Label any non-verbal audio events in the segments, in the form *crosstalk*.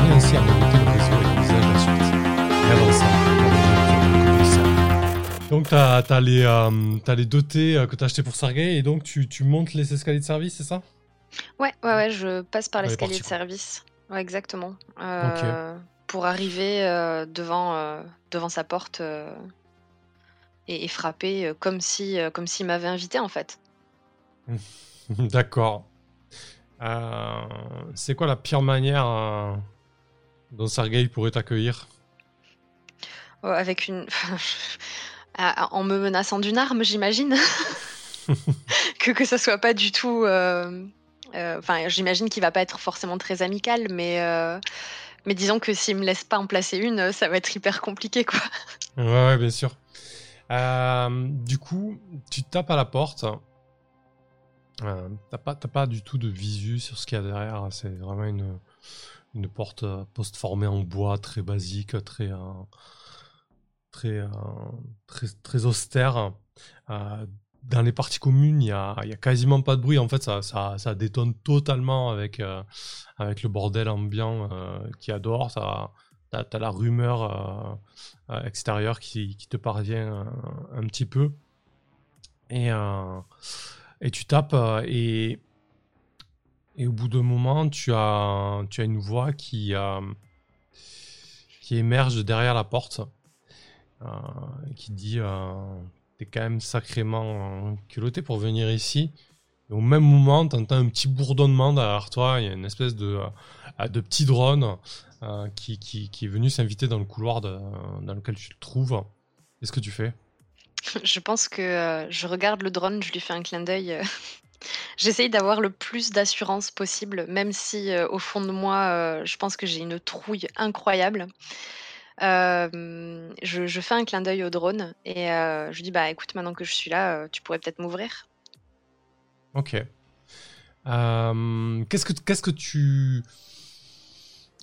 parler ainsi à noter le réseau et le visage de la suite. Et avant ça, donc tu as, les, euh, as les dotés euh, que tu as achetés pour Sergei et donc tu, tu montes les escaliers de service, c'est ça? Ouais, ouais, ouais, je passe par l'escalier de service. Ouais, exactement. Euh, pour arriver euh, devant, euh, devant sa porte et, frapper comme si comme s'il m'avait invité en fait. *laughs* D'accord. c'est quoi la pire manière dont Sergei pourrait t'accueillir Avec une. *laughs* en me menaçant d'une arme, j'imagine. *laughs* *laughs* que, que ça soit pas du tout. Euh, enfin, j'imagine qu'il va pas être forcément très amical, mais, euh, mais disons que s'il me laisse pas en placer une, ça va être hyper compliqué, quoi. Ouais, ouais bien sûr. Euh, du coup, tu tapes à la porte. Euh, t'as pas, pas du tout de visu sur ce qu'il y a derrière. C'est vraiment une, une porte post-formée en bois, très basique, très, très, très, très austère dans les parties communes, il y a, quasiment pas de bruit. En fait, ça, ça, ça détonne totalement avec, euh, avec le bordel ambiant euh, qui adore. Ça, t'as, as la rumeur euh, extérieure qui, qui, te parvient un petit peu. Et, et tu tapes et, et au bout d'un moment, tu as, tu as une voix qui, qui émerge derrière la porte. qui dit t'es quand même sacrément culotté pour venir ici. au même moment, tu entends un petit bourdonnement derrière toi. Il y a une espèce de, euh, de petit drone euh, qui, qui, qui, est venu s'inviter dans le couloir dans lequel tu te trouves. Qu'est-ce que tu fais? *laughs* Je pense que euh, je regarde le drone, je lui fais un clin d'œil. J'essaye d'avoir le plus d'assurance possible, même si au fond de moi, je pense que j'ai une trouille incroyable. Euh, je, fais un clin d'œil au drone et euh, je dis bah écoute maintenant que je suis là, euh, tu pourrais peut-être m'ouvrir. Ok. qu'est-ce que qu'est-ce que tu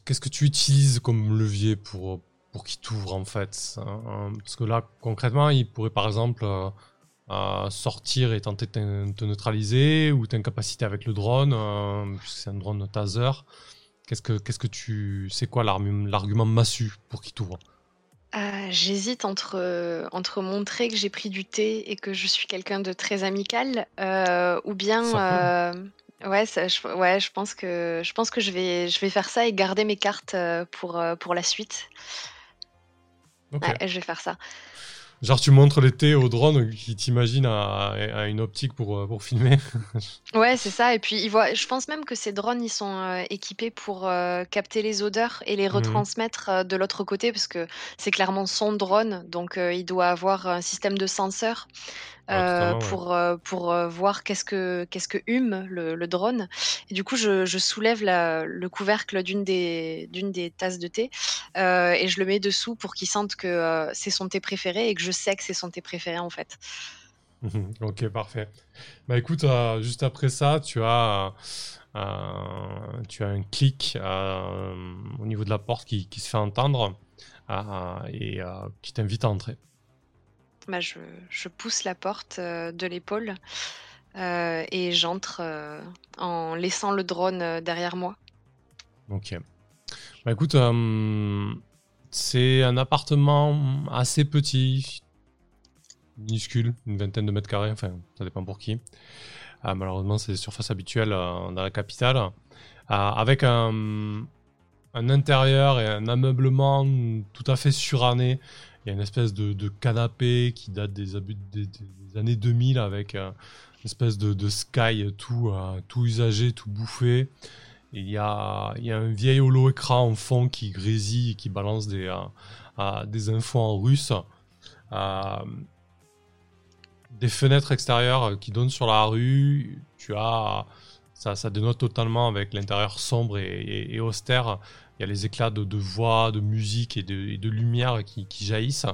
qu'est-ce que tu utilises comme levier pour pour qu'il t'ouvre en fait hein, Parce que là concrètement, il pourrait par exemple sortir et tenter de te neutraliser ou t'incapaciter avec le drone, puisque c'est un drone taser. Qu'est-ce que, qu'est-ce que tu. C'est quoi l'argument massu pour qu'il t'ouvre? Euh, J'hésite entre, entre montrer que j'ai pris du thé et que je suis quelqu'un de très amical, euh, ou bien. Euh, ouais, je, ouais, je pense que je pense que je vais, je vais faire ça et garder mes cartes pour, pour la suite. je vais faire ça. Genre, tu montres l'été au drone qui t'imagine à, une optique pour, euh, pour filmer. *laughs* ouais, c'est ça. Et puis, il voit, je pense même que ces drones, ils sont euh, équipés pour euh, capter les odeurs et les mhm. retransmettre de l'autre côté, parce que c'est clairement son drone. Donc, il doit avoir un système de senseurs euh, pour, euh, pour euh, voir qu'est-ce que, qu'est-ce que hume le, drone. Et du coup, je, je soulève la, le couvercle d'une des, d'une des tasses de thé et je le mets dessous pour qu'il sente que c'est son thé préféré et que je sais que c'est son thé préféré en fait. *laughs* ok, parfait. Bah écoute, juste après ça, tu as, tu as un clic au niveau de la porte qui, qui se fait entendre et qui t'invite à entrer. Bah, je, pousse la porte euh, de l'épaule euh, et j'entre euh, en laissant le drone derrière moi. Ok. Bah écoute, c'est un appartement assez petit, minuscule, une vingtaine de mètres carrés, enfin ça dépend pour qui. malheureusement, c'est des surfaces habituelles dans la capitale, avec un, un intérieur et un ameublement tout à fait suranné il y a une espèce de, canapé qui date des, des, années 2000 avec une espèce de, sky tout, euh, tout usagé, tout bouffé. il y a, il y a un vieil holo écran en fond qui grésille et qui balance des, euh, des infos en russe. Euh, des fenêtres extérieures qui donnent sur la rue. Tu as. Ça, ça dénote totalement avec l'intérieur sombre et austère il y a les éclats de, voix, de musique et de, lumière qui, jaillissent.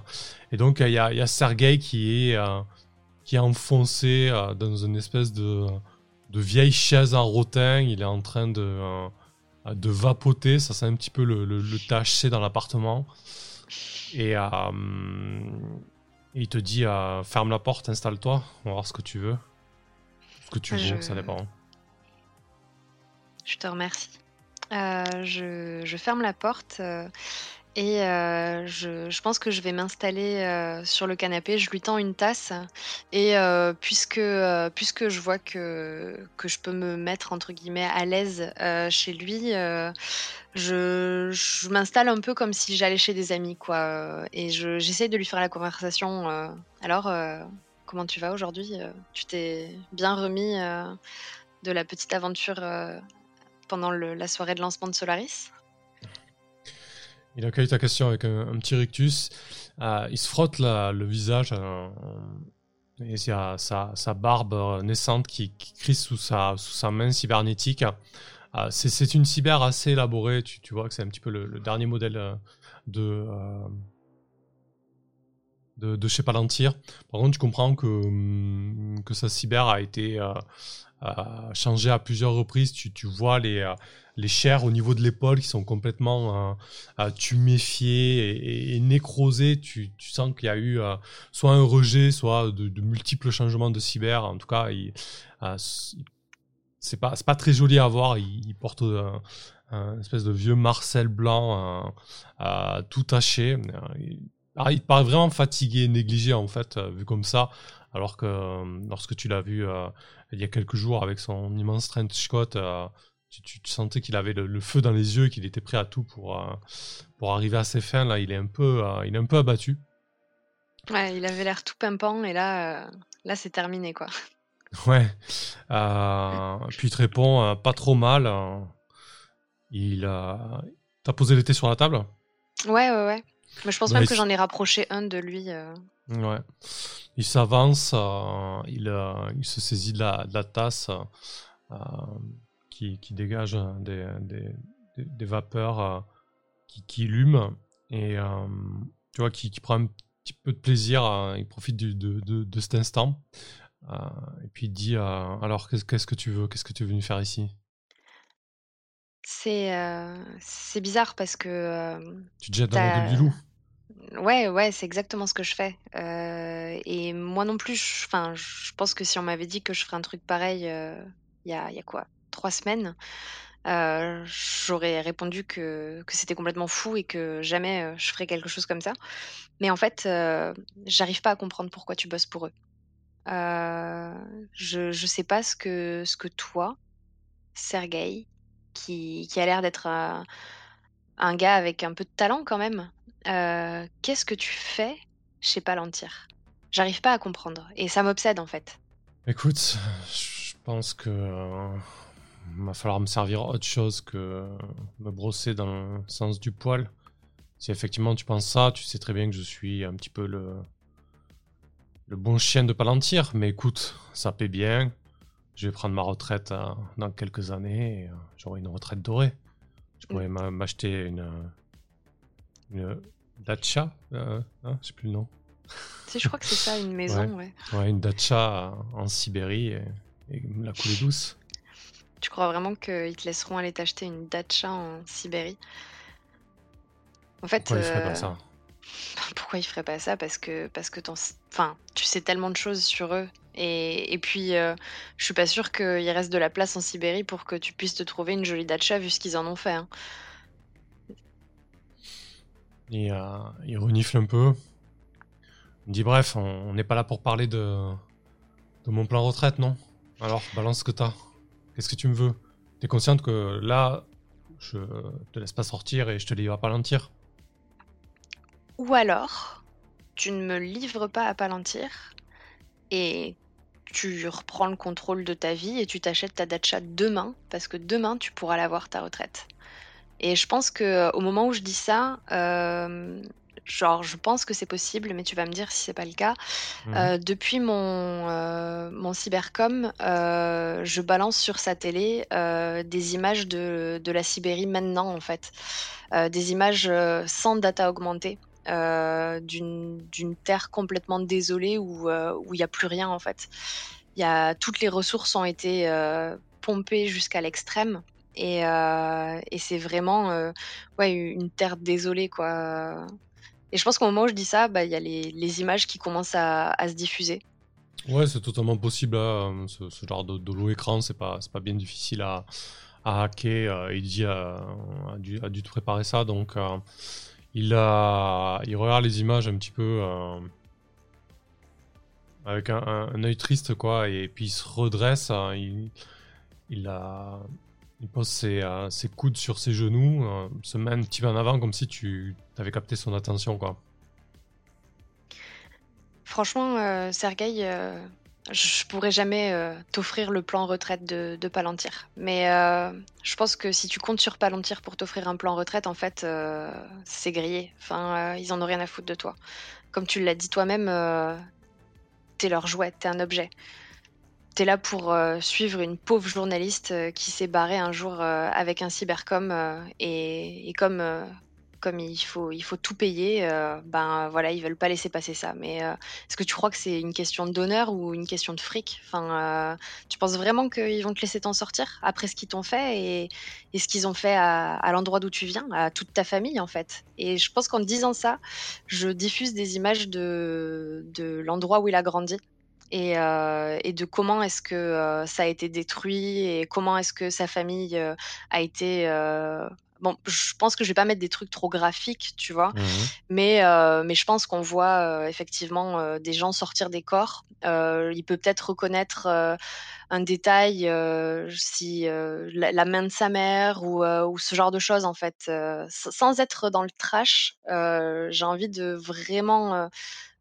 Et donc, il y a, il Sergei qui est, euh, qui est enfoncé euh, dans une espèce de, de vieille chaise en rotin. Il est en train de, euh, de vapoter. Ça, c'est un petit peu le, le, le dans l'appartement. Et, il te dit ferme la porte, installe-toi, on va voir ce que tu veux. Ce que tu veux, ça dépend. Je te remercie. je, je ferme la porte. Et je je pense que je vais m'installer, sur le canapé. Je lui tends une tasse et puisque, puisque je vois que que je peux me mettre entre guillemets «à l'aise», chez lui, je je m'installe un peu comme si j'allais chez des amis quoi, et je j'essaie de lui faire la conversation, «Alors, comment tu vas aujourd'hui? tu t'es bien remis, de la petite aventure, la soirée de lancement de Solaris?» Il accueille ta question avec un, petit rictus. Euh, il se frotte le visage euh, et il y a sa, barbe naissante qui, crisse sous sa, main cybernétique. Euh, c'est une cyber assez élaborée. Tu, vois que c'est un petit peu le, dernier modèle de, de, chez Palantir. Par contre, tu comprends que, hum, que sa cyber a été changée à plusieurs reprises. Tu, vois les les chairs au niveau de l'épaule qui sont complètement euh, euh, tuméfiées et, nécrosées. Tu, sens qu'il y a eu euh, soit un rejet, soit de, multiples changements de cyber. En tout cas, c'est pas, pas très joli à voir. Il, porte un, espèce de vieux Marcel blanc tout taché. Il, il paraît vraiment fatigué, négligé en fait, vu comme ça. Alors que lorsque tu l'as vu il y a quelques jours avec son immense trench coat, tu, sentais qu'il avait le, feu dans les yeux, qu'il était prêt à tout pour, euh, pour arriver à ses fins. Là, il est un peu, euh, il est un peu abattu. Ouais, il avait l'air tout pimpant et là, euh, là c'est terminé quoi. *laughs* Ouais. puis il te répond pas trop mal. il a. T'as posé l'été sur la table? Ouais, ouais, ouais. Mais je pense même que j'en ai rapproché un de lui. Ouais. Il s'avance, il, il, se saisit de la, de la tasse qui, dégage des, des, vapeurs euh, qui, qui illument et euh, tu vois, qui, prend un petit peu de plaisir, il profite de, de, de, cet instant. Euh, et puis il dit Alors, qu'est-ce que tu veux Qu'est-ce que tu es venu faire ici? C'est c'est bizarre parce que. tu te jettes dans le du loup Ouais, ouais, c'est exactement ce que je fais. et moi non plus, enfin, je pense que si on m'avait dit que je ferais un truc pareil, il y, a, y a quoi? trois semaines, euh, j'aurais répondu que, que c'était complètement fou et que jamais euh, je ferais quelque chose comme ça. Mais en fait, euh, j'arrive pas à comprendre pourquoi tu bosses pour eux. je, je sais pas ce que, ce que toi, Sergei, qui, a l'air d'être un, un gars avec un peu de talent quand même, qu'est-ce que tu fais chez Palantir? J'arrive pas à comprendre et ça m'obsède en fait. Écoute, je pense que il va falloir me servir autre chose que me brosser dans le sens du poil. Si effectivement tu penses ça, tu sais très bien que je suis un petit peu le, le bon chien de Palantir. Mais écoute, ça paie bien. Je vais prendre ma retraite euh, dans quelques années et euh, j'aurai une retraite dorée. Je pourrais m'acheter une, une dacha, euh, hein, je sais plus le nom. Si, je crois que c'est ça, une *laughs* maison, ouais. ouais. une dacha en Sibérie et, et la couler douce. Tu crois vraiment qu'ils te laisseront aller t'acheter une dacha en Sibérie? En fait, pourquoi ils feraient pas euh, ça? *laughs* Pourquoi ils feraient pas ça? Parce que parce que tu sais tellement de choses sur eux. Et, puis, euh, je suis pas sûre qu'il reste de la place en Sibérie pour que tu puisses te trouver une jolie dacha vu ce qu'ils en ont fait. Hein. Il, euh, il, renifle un peu. Il dit bref, on n'est pas là pour parler de, de mon plan retraite, non? Alors, balance ce que t'as. Qu'est-ce que tu me veux? T'es consciente que là, je te laisse pas sortir et je te livre à Palantir Ou alors, tu ne me livres pas à Palantir et tu reprends le contrôle de ta vie et tu t'achètes ta dacha demain parce que demain tu pourras l'avoir ta retraite. Et je pense que au moment où je dis ça, euh, genre, je pense que c'est possible, mais tu vas me dire si c'est pas le cas. Mmh. Euh, depuis mon, euh, mon cybercom, euh, je balance sur sa télé des images de, de, la Sibérie maintenant, en fait. des images sans data augmentée. D'une terre complètement désolée où il n'y a plus rien en fait. Y a, toutes les ressources ont été pompées jusqu'à l'extrême et, et c'est vraiment ouais, une terre désolée quoi. Et je pense qu'au moment où je dis ça, bah, il y a les, images qui commencent à, se diffuser. Ouais, c'est totalement possible. Hein. Ce, genre de, de écran, c'est pas, pas bien difficile à, à hacker. il dit a, dû, a, dû, préparer ça. Donc, il, a, il regarde les images un petit peu avec un, œil triste, quoi. Et puis il se redresse. il, il, a, il pose ses, ses, coudes sur ses genoux, se met un petit peu en avant comme si tu avais capté son attention, quoi. Franchement, euh, Sergueï, euh, je pourrais jamais euh, t'offrir le plan retraite de, Palantir. Mais je pense que si tu comptes sur Palantir pour t'offrir un plan retraite, en fait, c'est grillé. Enfin, ils en ont rien à foutre de toi. Comme tu l'as dit toi-même, t'es leur jouet, t'es un objet. T'es là pour suivre une pauvre journaliste qui s'est barrée un jour avec un cybercom et, comme comme il faut, il faut tout payer, euh, ben voilà, ils veulent pas laisser passer ça. Mais euh, est-ce que tu crois que c'est une question d'honneur ou une question de fric? Enfin, euh, tu penses vraiment qu'ils vont te laisser t'en sortir après ce qu'ils t'ont fait et, ce qu'ils ont fait à, l'endroit d'où tu viens, à toute ta famille en fait? Et je pense qu'en disant ça, je diffuse des images de, l'endroit où il a grandi. Et, et, de comment est-ce que ça a été détruit et comment est-ce que sa famille a été Bon, je pense que je vais pas mettre des trucs trop graphiques, tu vois, mmh mais, euh, mais je pense qu'on voit euh, effectivement euh, des gens sortir des corps. il peut peut-être reconnaître un détail, si la, main de sa mère ou, ou, ce genre de choses en fait, sans être dans le trash. J'ai envie de vraiment,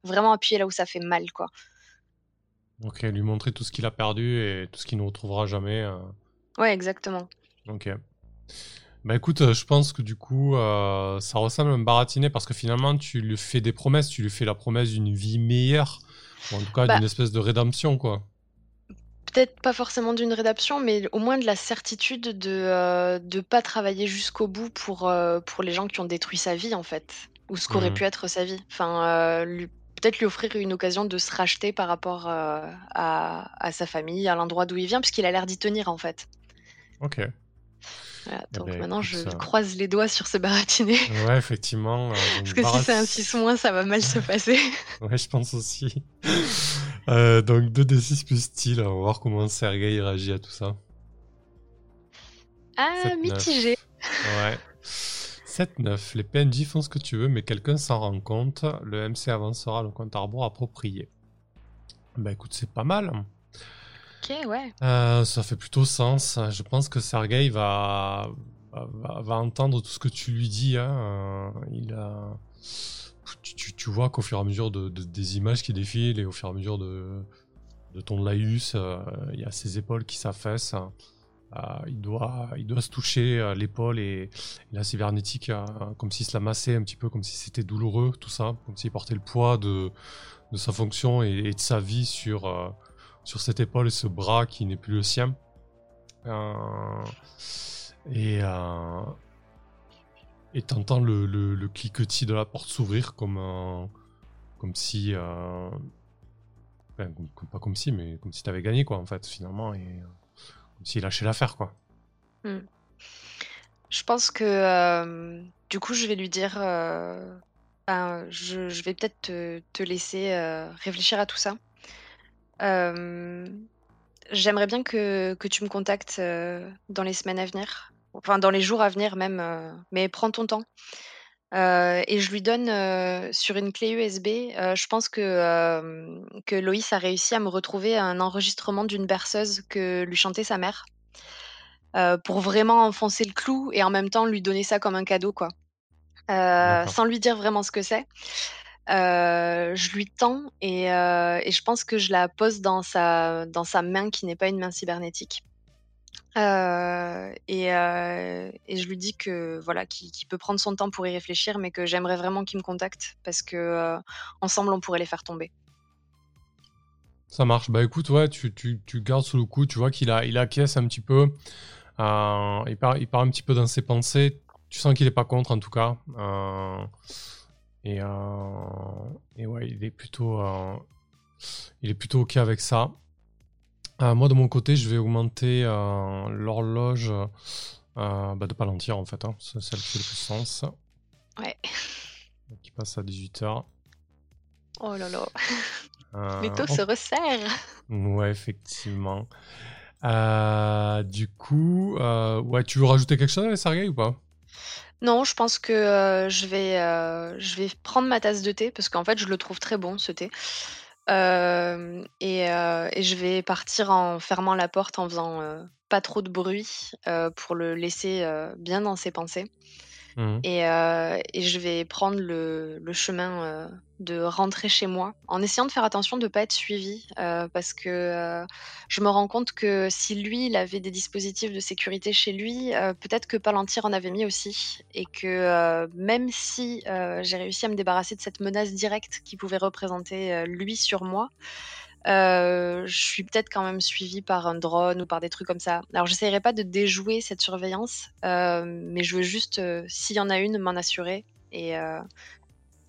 vraiment appuyer là où ça fait mal, quoi. Ok, lui montrer tout ce qu'il a perdu et tout ce qu'il ne retrouvera jamais. Ouais, exactement. Ok. Bah écoute, euh, je pense que du coup, euh, ça ressemble à un baratiné parce que finalement, tu lui fais des promesses, tu lui fais la promesse d'une vie meilleure, ou en tout cas bah d'une espèce de rédemption, quoi. Peut-être pas forcément d'une rédemption, mais au moins de la certitude de ne euh, pas travailler jusqu'au bout pour, pour les gens qui ont détruit sa vie, en fait, ou ce qu'aurait mmh. pu être sa vie. Enfin, peut-être lui offrir une occasion de se racheter par rapport à, à sa famille, à l'endroit d'où il vient, puisqu'il a l'air d'y tenir, en fait. Ok. Voilà, eh donc ben, maintenant, je croise les doigts sur ce baratiné. *laughs* Ouais, effectivement. Euh, Parce que si c'est un 6 moins, ça va mal se *laughs* passer. ouais, je pense aussi. euh, donc 2d6 plus style, on va voir comment Sergei réagit à tout ça. Ah, mitigé. Ouais. 7-9. Les PNJ font ce que tu veux, mais quelqu'un s'en rend compte. Le MC avancera le compte à rebours approprié. Bah écoute, c'est pas mal. Euh, ça fait plutôt sens. Je pense que Sergei va, va, entendre tout ce que tu lui dis. Hein. Euh, il a... tu, vois qu'au fur et à mesure de, des images qui défilent et au fur et à mesure de, de ton laïus, euh, il y a ses épaules qui s'affaissent. il, doit, il doit se toucher l'épaule et, la cybernétique, comme s'il se la massait un petit peu, comme si c'était douloureux, tout ça, comme s'il portait le poids de, de sa fonction et, et de sa vie sur, sur cette épaule ce bras qui n'est plus le sien. Euh, et euh, et t'entends le, le, cliquetis de la porte s'ouvrir comme euh, comme si pas comme si mais comme si t'avais gagné quoi en fait finalement et comme s'il lâchait l'affaire quoi. Hmm. Je pense que du coup je vais lui dire je, vais peut-être te, laisser réfléchir à tout ça. Euh, j'aimerais bien que, que tu me contactes euh, dans les semaines à venir, enfin dans les jours à venir même, euh, mais prends ton temps. et je lui donne sur une clé USB. je pense que, que Loïs a réussi à me retrouver un enregistrement d'une berceuse que lui chantait sa mère, pour vraiment enfoncer le clou et en même temps lui donner ça comme un cadeau, quoi. sans lui dire vraiment ce que c'est. Euh, je lui tends et, euh, et, je pense que je la pose dans sa, main qui n'est pas une main cybernétique. Euh, et, je lui dis que voilà, qu'il peut prendre son temps pour y réfléchir, mais que j'aimerais vraiment qu'il me contacte parce que ensemble on pourrait les faire tomber. Ça marche. Bah écoute, ouais, tu, gardes sous le coup. Tu vois qu'il a, acquiesce un petit peu. il part un petit peu dans ses pensées. Tu sens qu'il est pas contre en tout cas. Et, euh, et ouais, il est plutôt, euh, il est plutôt ok avec ça. Euh, moi, de mon côté, je vais augmenter l'horloge bah, de Palantir, en fait. Hein. C'est celle qui fait le plus sens. Ouais. Qui passe à 18h. Oh là là. Les taux se resserrent. Ouais, effectivement. du coup, ouais, tu veux rajouter quelque chose, Sergei, ou pas? Non, je pense que, je vais, je vais prendre ma tasse de thé parce qu'en fait, je le trouve très bon ce thé. et je vais partir en fermant la porte, en faisant, pas trop de bruit, pour le laisser, bien dans ses pensées. Mmh. Et, euh, et, je vais prendre le, chemin euh, de rentrer chez moi en essayant de faire attention de ne pas être suivi euh, parce que je me rends compte que si lui, il avait des dispositifs de sécurité chez lui, peut-être que Palantir en avait mis aussi et que même si j'ai réussi à me débarrasser de cette menace directe qui pouvait représenter lui sur moi, je suis peut-être quand même suivie par un drone ou par des trucs comme ça. Alors, j'essaierai pas de déjouer cette surveillance, mais je veux juste, s'il y en a une, m'en assurer. Et,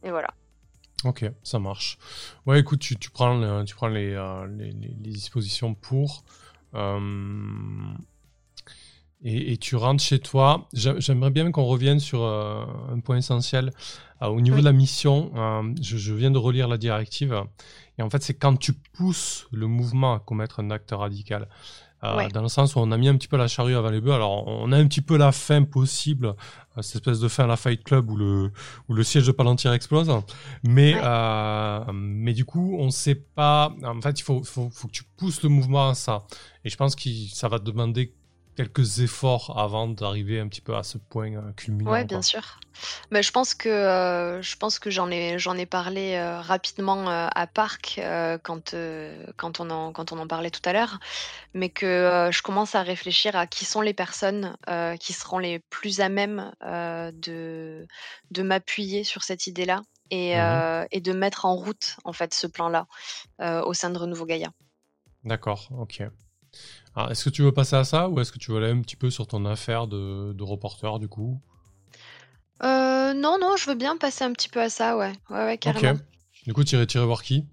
voilà. Ok, ça marche. Ouais, écoute, tu, prends, tu prends les, dispositions pour. Et, et, tu rentres chez toi. J'aimerais bien qu'on revienne sur un point essentiel. au niveau de la mission, je, je, viens de relire la directive. Et en fait, c'est quand tu pousses le mouvement à commettre un acte radical. Euh, dans le sens où on a mis un petit peu la charrue avant les bœufs. Alors, on a un petit peu la fin possible, euh, cette espèce de fin à la Fight Club où le, où le siège de Palantir explose. Mais, euh, mais du coup, on ne sait pas. En fait, il faut, faut, faut, que tu pousses le mouvement à ça. Et je pense que ça va demander quelques efforts avant d'arriver un petit peu à ce point euh, culminant. Ouais, bien sûr. Mais je pense que euh, je pense que j'en ai j'en ai parlé euh, rapidement à Parc quand quand on en quand on en parlait tout à l'heure, mais que je commence à réfléchir à qui sont les personnes qui seront les plus à même de de m'appuyer sur cette idée-là et, mmh et de mettre en route en fait ce plan-là au sein de Renouveau Gaïa. D'accord, ok est-ce que tu veux passer à ça ou est-ce que tu veux aller un petit peu sur ton affaire de, reporter du coup? Euh, Non, non, je veux bien passer un petit peu à ça, ouais. Ouais, ouais carrément. Ok. Du coup, tu irais, voir qui?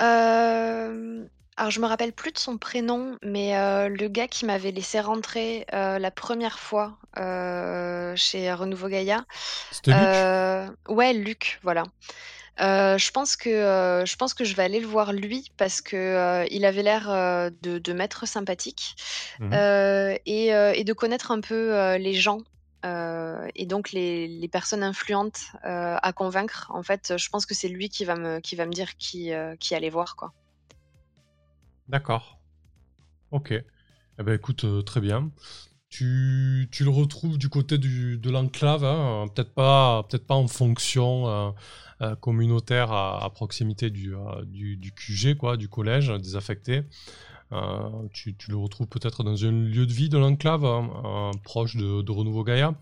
Euh, Alors, je me rappelle plus de son prénom, mais euh, le gars qui m'avait laissé rentrer la première fois chez Renouveau Gaïa. C'était Luc? Ouais, Luc, voilà. Euh, je pense que, euh, je pense que je vais aller le voir lui parce que, euh, il avait l'air, de de m'être sympathique, mmh et et de connaître un peu, les gens, et donc les les personnes influentes, à convaincre. En fait, je pense que c'est lui qui va me qui va me dire qui, qui aller voir, quoi. D'accord. OK. Eh ben, écoute, très bien. Tu le retrouves du côté de l'enclave, hein, peut-être pas peut-être pas en fonction, euh, communautaire à, proximité du, euh, QG, du collège désaffecté. Euh, tu, le retrouves peut-être dans un lieu de vie de l'enclave, hein, proche de, de, Renouveau Gaïa.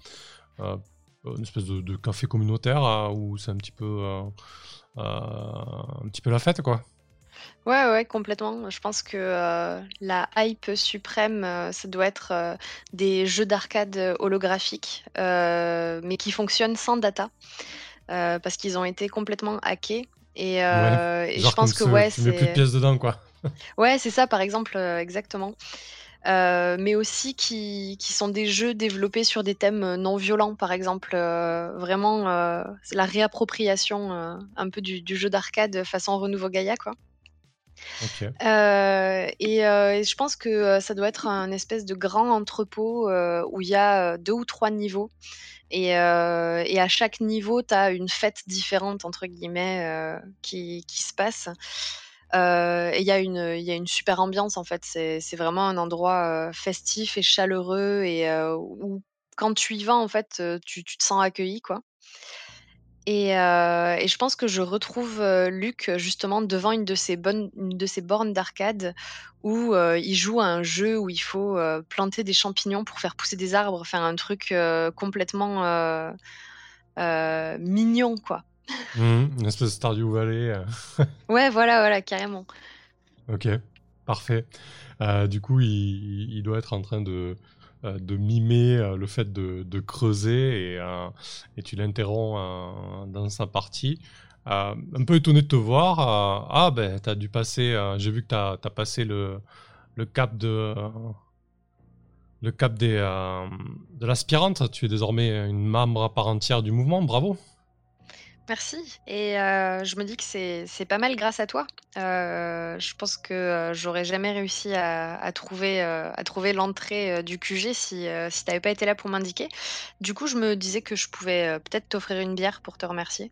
une espèce de, café communautaire où c'est un petit peu un petit peu la fête, quoi. Ouais, ouais, complètement. Je pense que la hype suprême, ça doit être des jeux d'arcade holographiques, mais qui fonctionnent sans data. Euh, parce qu'ils ont été complètement hackés. Et, euh, je pense que ouais, c'est. plus de pièces dedans, quoi. *laughs* ouais, c'est ça, par exemple, euh, exactement. mais aussi qui, qui, sont des jeux développés sur des thèmes non violents, par exemple, vraiment la réappropriation un peu du, jeu d'arcade façon Renouveau Gaïa, quoi. Et, et, je pense que ça doit être un espèce de grand entrepôt où il y a deux ou trois niveaux euh, et, à chaque niveau, tu as une fête différente, entre guillemets, euh, qui, se passe. Euh, et il y, a une super ambiance, en fait. C'est vraiment un endroit festif et chaleureux et où, quand tu y vas, en fait, tu, tu te sens accueilli, quoi. Et, euh, et, je pense que je retrouve euh, Luc justement devant une de ces, bonnes, une de ces bornes d'arcade où euh, il joue à un jeu où il faut planter des champignons pour faire pousser des arbres, faire un truc complètement mignon, quoi. Mmh, une espèce de Stardew Valley. *laughs* ouais, voilà, voilà, carrément. Ok, parfait. du coup, il, il, doit être en train de, de mimer euh, le fait de, creuser et, euh, et tu l'interromps dans sa partie. un peu étonné de te voir. ah, ben, tu as dû passer. J'ai vu que tu as, passé le, le cap de. le cap des, de l'aspirante. Tu es désormais une membre à part entière du mouvement. Bravo. Merci et je me dis que c'est pas mal grâce à toi. Je pense que, j'aurais jamais réussi à à trouver, à trouver l'entrée, du QG si, si tu avais pas été là pour m'indiquer. Du coup, je me disais que je pouvais, peut-être t'offrir une bière pour te remercier.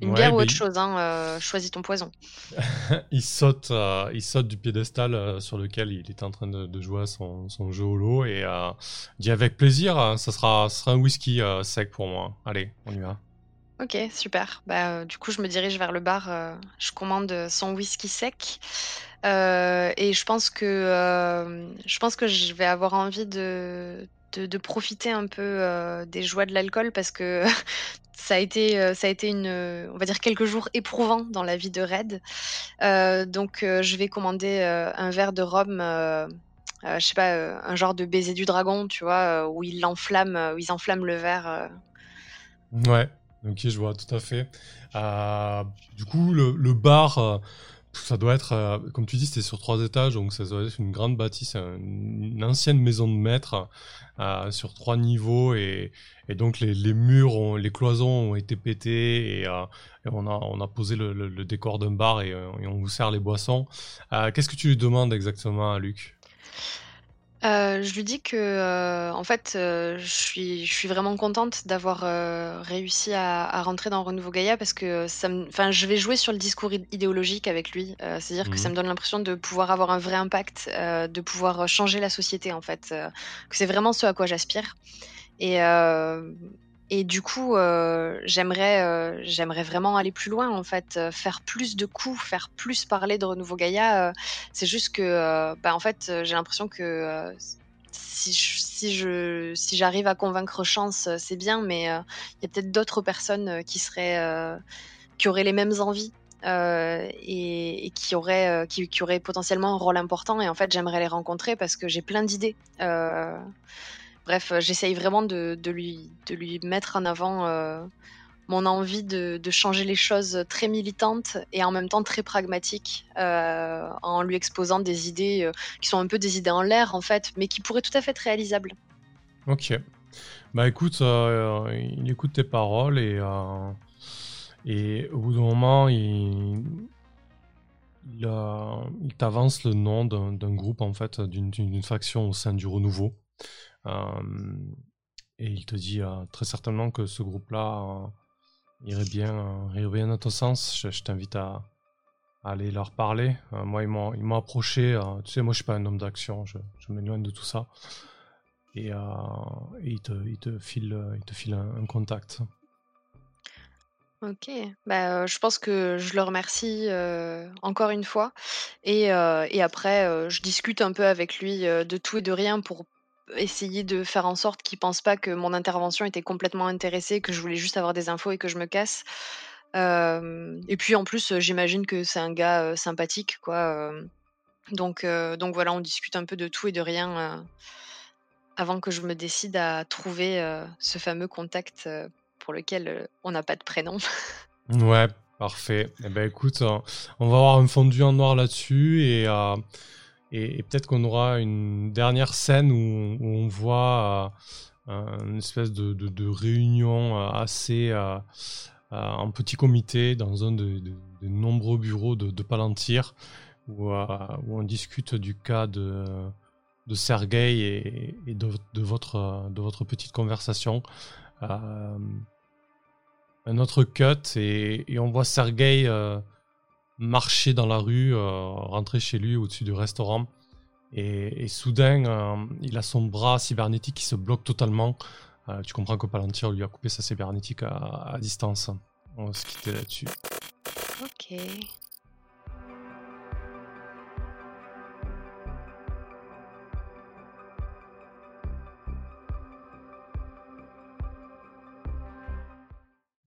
Une Ouais, bière ou autre il, chose, hein, choisis ton poison. *laughs* il saute, euh, il saute du piédestal euh, sur lequel il était en train de, de jouer à son, son jeu holo et dit avec plaisir, hein, ça sera, ça sera un whisky sec pour moi. Allez, on y va. OK, super. Bah, heu, du coup, je me dirige vers le bar, heu, je commande, heu, son whisky sec, et je pense que, je pense que je vais avoir envie de de profiter un peu, des joies de l'alcool parce que *laughs* ça a été, ça a été une, on va dire quelques jours éprouvants dans la vie de Red. Donc je vais commander, un verre de rhum, heu heu, je sais pas, un genre de baiser du dragon, tu vois? Où ils l'enflamment, où ils enflamment le verre, heu Ouais, ok, je vois tout à fait. Euh, du coup, le, bar, euh, ça doit être, euh, comme tu dis, c'était sur trois étages, donc ça doit être une grande bâtisse, un- une ancienne maison de maître sur trois niveaux, et, donc les, murs, ont- les cloisons ont été pétées, et, on, a, on a posé le, décor d'un bar, et, et on vous sert les boissons. Qu'est-ce que tu lui demandes exactement à Luc? Heu, je lui dis que, heu, en fait, heu, je suis je suis vraiment contente d'avoir, réussi à à rentrer dans Renouveau Gaïa parce que ça me enfin, je vais jouer sur le discours id idéologique avec lui. C'est-à-dire que ça Mhm. me donne l'impression de pouvoir avoir un vrai impact, de pouvoir, changer la société, en fait, que c'est vraiment ce à quoi j'aspire et et du coup, j'aimerais, heu, j'aimerais vraiment aller plus loin, en fait, heu, faire plus de coups, faire plus parler de Renouveau Gaïa, c'est juste que, bah, en fait, j'ai l'impression que, si j'arrive à convaincre Chance, c'est bien, mais il y a peut-être d'autres personnes, qui seraient, qui auraient les mêmes envies, et qui auraient, potentiellement un rôle important et en fait, j'aimerais les rencontrer parce que j'ai plein d'idées. Bref, heu, j'essaye vraiment de lui mettre en avant, heu, mon envie de changer les choses, très militante et en même temps très pragmatique, heu, en lui exposant des idées, qui sont un peu des idées en l'air, en fait, mais qui pourraient tout à fait être réalisables. Ok. Bah écoute, euh, il écoute tes paroles et, euh, au bout d'un moment, il, euh, t'avance le nom d'un groupe, en fait, d'une faction au sein du Renouveau. Euh, et il te dit euh, très certainement que ce groupe-là euh, irait, bien, irait bien à ton sens. Je, t'invite à, aller leur parler. Moi, ils m'ont approché. tu sais, moi, je suis pas un homme d'action. Je, je m'éloigne de tout ça. Et, euh, il, te, il te file, il te file un, contact. OK. Bah, je pense que je le remercie, encore une fois et et après, je discute un peu avec lui, de tout et de rien pour essayer de faire en sorte qu'il pense pas que mon intervention était complètement intéressée, que je voulais juste avoir des infos et que je me casse. Et puis en plus, j'imagine que c'est un gars, sympathique quoi, donc donc voilà, on discute un peu de tout et de rien, avant que je me décide à trouver, ce fameux contact, pour lequel, on n'a pas de prénom. Ouais, parfait. Eh ben écoute, euh, on va avoir un fondu en noir là-dessus et, euh, et, peut-être qu'on aura une dernière scène où, on voit euh, une espèce de, réunion euh, assez euh, en petit comité dans un de- de- des nombreux bureaux de, Palantir où, on discute du cas de, de Sergei et, de, votre, petite conversation. Un autre cut et, on voit Sergei euh, marcher dans la rue, euh, rentrer chez lui au-dessus du restaurant. Et, soudain, euh, il a son bras cybernétique qui se bloque totalement. Euh, tu comprends que Palantir lui a coupé sa cybernétique à, à distance. On va se quitter là-dessus. OK.